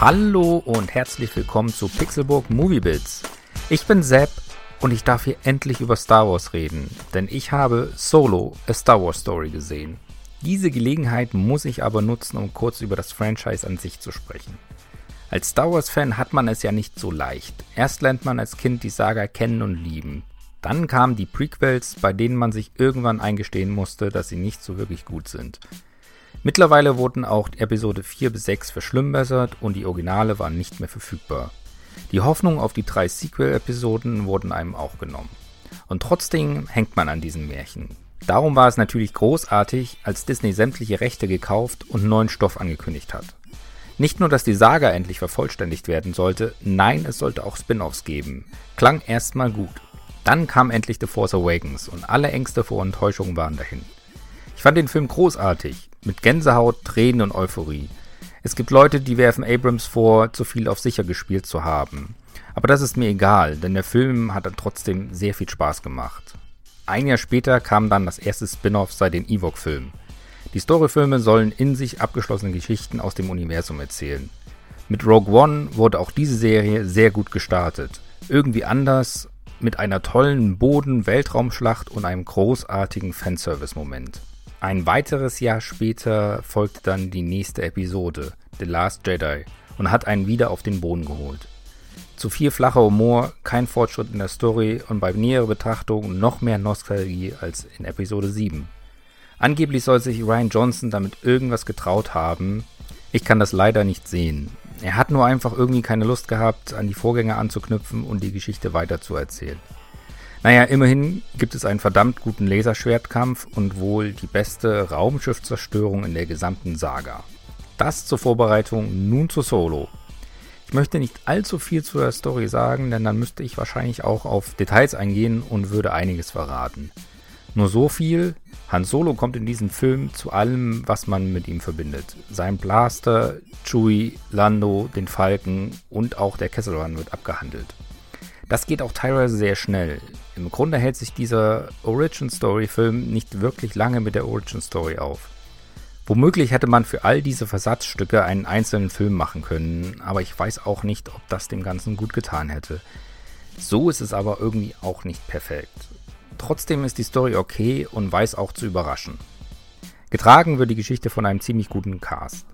Hallo und herzlich willkommen zu Pixelburg Movie Bits. Ich bin Sepp und ich darf hier endlich über Star Wars reden, denn ich habe Solo, a Star Wars Story gesehen. Diese Gelegenheit muss ich aber nutzen, um kurz über das Franchise an sich zu sprechen. Als Star Wars-Fan hat man es ja nicht so leicht. Erst lernt man als Kind die Saga kennen und lieben. Dann kamen die Prequels, bei denen man sich irgendwann eingestehen musste, dass sie nicht so wirklich gut sind. Mittlerweile wurden auch Episode 4 bis 6 verschlimmbessert und die Originale waren nicht mehr verfügbar. Die Hoffnung auf die drei Sequel-Episoden wurden einem auch genommen. Und trotzdem hängt man an diesen Märchen. Darum war es natürlich großartig, als Disney sämtliche Rechte gekauft und neuen Stoff angekündigt hat. Nicht nur, dass die Saga endlich vervollständigt werden sollte, nein, es sollte auch Spin-offs geben. Klang erstmal gut. Dann kam endlich The Force Awakens und alle Ängste vor Enttäuschung waren dahin. Ich fand den Film großartig, mit Gänsehaut, Tränen und Euphorie. Es gibt Leute, die werfen Abrams vor, zu viel auf sicher gespielt zu haben. Aber das ist mir egal, denn der Film hat dann trotzdem sehr viel Spaß gemacht. Ein Jahr später kam dann das erste Spin-off seit den Ewok-Filmen. Die Storyfilme sollen in sich abgeschlossene Geschichten aus dem Universum erzählen. Mit Rogue One wurde auch diese Serie sehr gut gestartet. Irgendwie anders, mit einer tollen Boden-Weltraumschlacht und einem großartigen Fanservice-Moment. Ein weiteres Jahr später folgte dann die nächste Episode, The Last Jedi, und hat einen wieder auf den Boden geholt. Zu viel flacher Humor, kein Fortschritt in der Story und bei näherer Betrachtung noch mehr Nostalgie als in Episode 7. Angeblich soll sich Ryan Johnson damit irgendwas getraut haben. Ich kann das leider nicht sehen. Er hat nur einfach irgendwie keine Lust gehabt, an die Vorgänger anzuknüpfen und die Geschichte weiterzuerzählen. Naja, immerhin gibt es einen verdammt guten Laserschwertkampf und wohl die beste Raumschiffzerstörung in der gesamten Saga. Das zur Vorbereitung, nun zu Solo. Ich möchte nicht allzu viel zu der Story sagen, denn dann müsste ich wahrscheinlich auch auf Details eingehen und würde einiges verraten. Nur so viel, Han Solo kommt in diesem Film zu allem, was man mit ihm verbindet. Sein Blaster, Chewie, Lando, den Falken und auch der Kessel Run wird abgehandelt. Das geht auch teilweise sehr schnell. Im Grunde hält sich dieser Origin Story Film nicht wirklich lange mit der Origin Story auf. Womöglich hätte man für all diese Versatzstücke einen einzelnen Film machen können, aber ich weiß auch nicht, ob das dem Ganzen gut getan hätte. So ist es aber irgendwie auch nicht perfekt. Trotzdem ist die Story okay und weiß auch zu überraschen. Getragen wird die Geschichte von einem ziemlich guten Cast.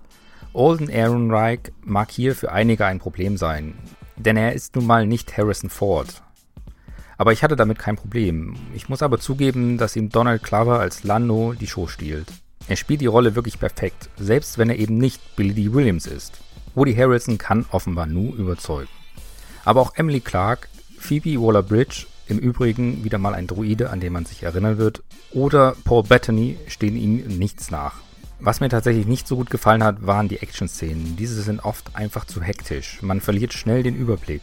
Alden Ehrenreich mag hier für einige ein Problem sein, denn er ist nun mal nicht Harrison Ford. Aber ich hatte damit kein Problem. Ich muss aber zugeben, dass ihm Donald Glover als Lando die Show stiehlt. Er spielt die Rolle wirklich perfekt, selbst wenn er eben nicht Billy D. Williams ist. Woody Harrelson kann offenbar nur überzeugen. Aber auch Emily Clark, Phoebe Waller-Bridge im Übrigen wieder mal ein Druide, an den man sich erinnern wird. Oder Paul Bettany stehen ihm nichts nach. Was mir tatsächlich nicht so gut gefallen hat, waren die Action-Szenen. Diese sind oft einfach zu hektisch. Man verliert schnell den Überblick.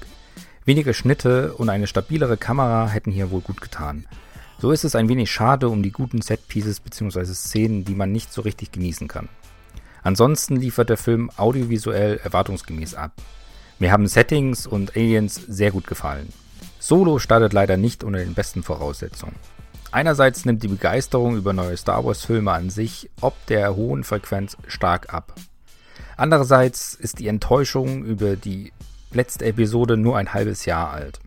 Wenige Schnitte und eine stabilere Kamera hätten hier wohl gut getan. So ist es ein wenig schade um die guten Set-Pieces bzw. Szenen, die man nicht so richtig genießen kann. Ansonsten liefert der Film audiovisuell erwartungsgemäß ab. Mir haben Settings und Aliens sehr gut gefallen. Solo startet leider nicht unter den besten Voraussetzungen. Einerseits nimmt die Begeisterung über neue Star Wars-Filme an sich ob der hohen Frequenz stark ab. Andererseits ist die Enttäuschung über die letzte Episode nur ein halbes Jahr alt.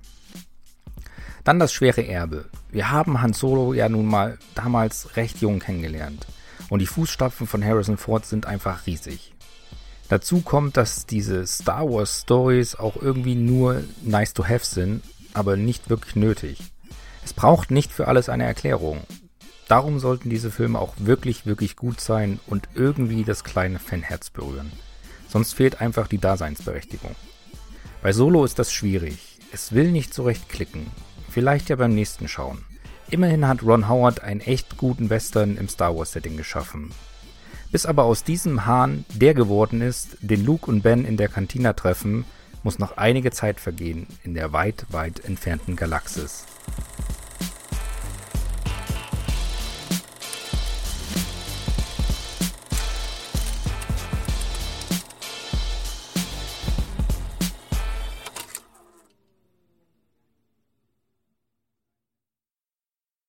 Dann das schwere Erbe. Wir haben Han Solo ja nun mal damals recht jung kennengelernt. Und die Fußstapfen von Harrison Ford sind einfach riesig. Dazu kommt, dass diese Star Wars Stories auch irgendwie nur nice to have sind aber nicht wirklich nötig. Es braucht nicht für alles eine Erklärung. Darum sollten diese Filme auch wirklich, wirklich gut sein und irgendwie das kleine Fanherz berühren. Sonst fehlt einfach die Daseinsberechtigung. Bei Solo ist das schwierig. Es will nicht so recht klicken. Vielleicht ja beim nächsten schauen. Immerhin hat Ron Howard einen echt guten Western im Star Wars Setting geschaffen. Bis aber aus diesem Hahn der geworden ist, den Luke und Ben in der Kantina treffen, muss noch einige Zeit vergehen in der weit, weit entfernten Galaxis.